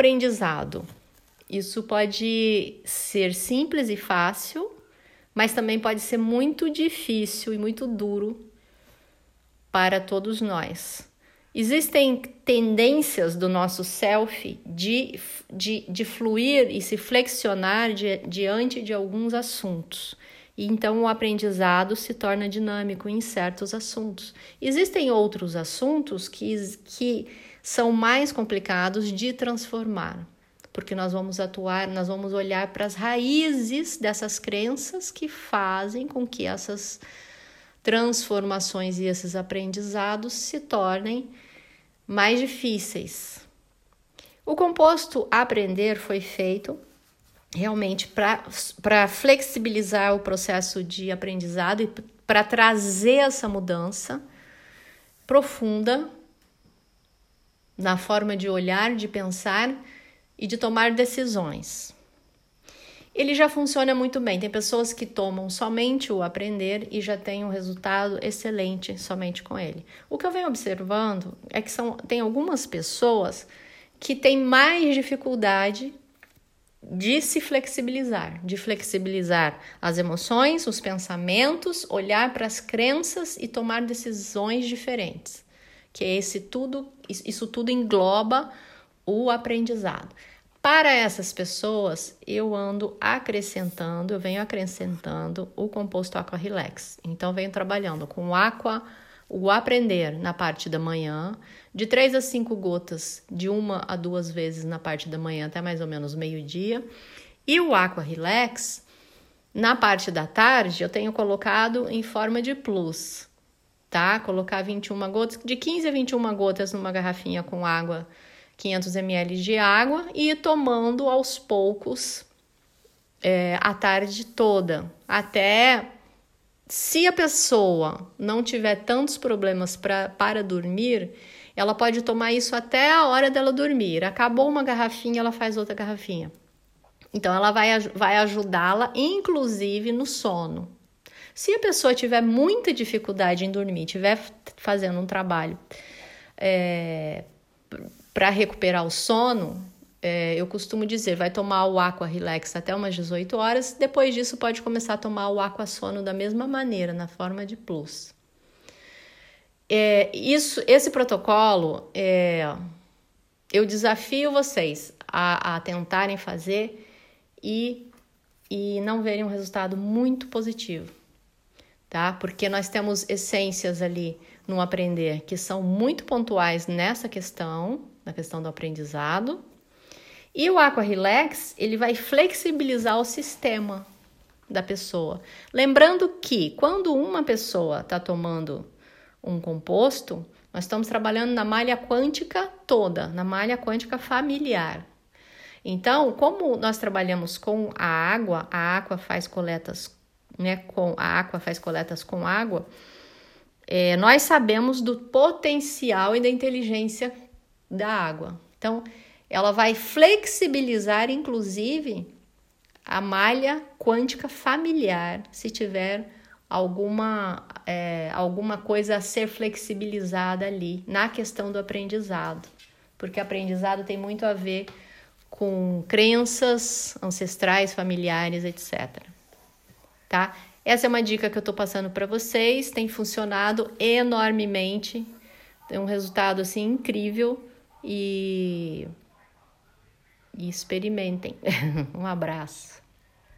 aprendizado. Isso pode ser simples e fácil, mas também pode ser muito difícil e muito duro para todos nós. Existem tendências do nosso self de, de, de fluir e se flexionar di, diante de alguns assuntos. E então o aprendizado se torna dinâmico em certos assuntos. Existem outros assuntos que, que são mais complicados de transformar, porque nós vamos atuar, nós vamos olhar para as raízes dessas crenças que fazem com que essas transformações e esses aprendizados se tornem mais difíceis. O composto aprender foi feito realmente para flexibilizar o processo de aprendizado e para trazer essa mudança profunda na forma de olhar, de pensar e de tomar decisões. Ele já funciona muito bem. Tem pessoas que tomam somente o aprender e já têm um resultado excelente somente com ele. O que eu venho observando é que são, tem algumas pessoas que têm mais dificuldade de se flexibilizar, de flexibilizar as emoções, os pensamentos, olhar para as crenças e tomar decisões diferentes. Que esse tudo, isso tudo engloba o aprendizado. Para essas pessoas, eu ando acrescentando, eu venho acrescentando o composto Aqua Relax. Então, venho trabalhando com o Aqua, o Aprender na parte da manhã, de 3 a 5 gotas, de uma a duas vezes na parte da manhã até mais ou menos meio-dia. E o Aqua Relax, na parte da tarde, eu tenho colocado em forma de plus, tá? Colocar 21 gotas, de 15 a 21 gotas numa garrafinha com água 500 ml de água e ir tomando aos poucos é, a tarde toda, até se a pessoa não tiver tantos problemas pra, para dormir, ela pode tomar isso até a hora dela dormir. Acabou uma garrafinha, ela faz outra garrafinha. Então, ela vai, vai ajudá-la, inclusive, no sono. Se a pessoa tiver muita dificuldade em dormir, estiver fazendo um trabalho é, para recuperar o sono, é, eu costumo dizer, vai tomar o Aqua Relax até umas 18 horas, depois disso pode começar a tomar o Aqua Sono da mesma maneira, na forma de plus. É, isso, esse protocolo, é, eu desafio vocês a, a tentarem fazer e, e não verem um resultado muito positivo, tá? Porque nós temos essências ali no aprender que são muito pontuais nessa questão, na questão do aprendizado. E o Aqua Relax, ele vai flexibilizar o sistema da pessoa. Lembrando que quando uma pessoa está tomando um composto, nós estamos trabalhando na malha quântica toda, na malha quântica familiar. Então, como nós trabalhamos com a água, a água faz coletas, né, com a água faz coletas com água, é, nós sabemos do potencial e da inteligência da água. Então, ela vai flexibilizar, inclusive, a malha quântica familiar, se tiver alguma, é, alguma coisa a ser flexibilizada ali na questão do aprendizado, porque aprendizado tem muito a ver com crenças ancestrais, familiares, etc. Tá? Essa é uma dica que eu estou passando para vocês, tem funcionado enormemente, tem um resultado assim incrível e, e experimentem. um abraço.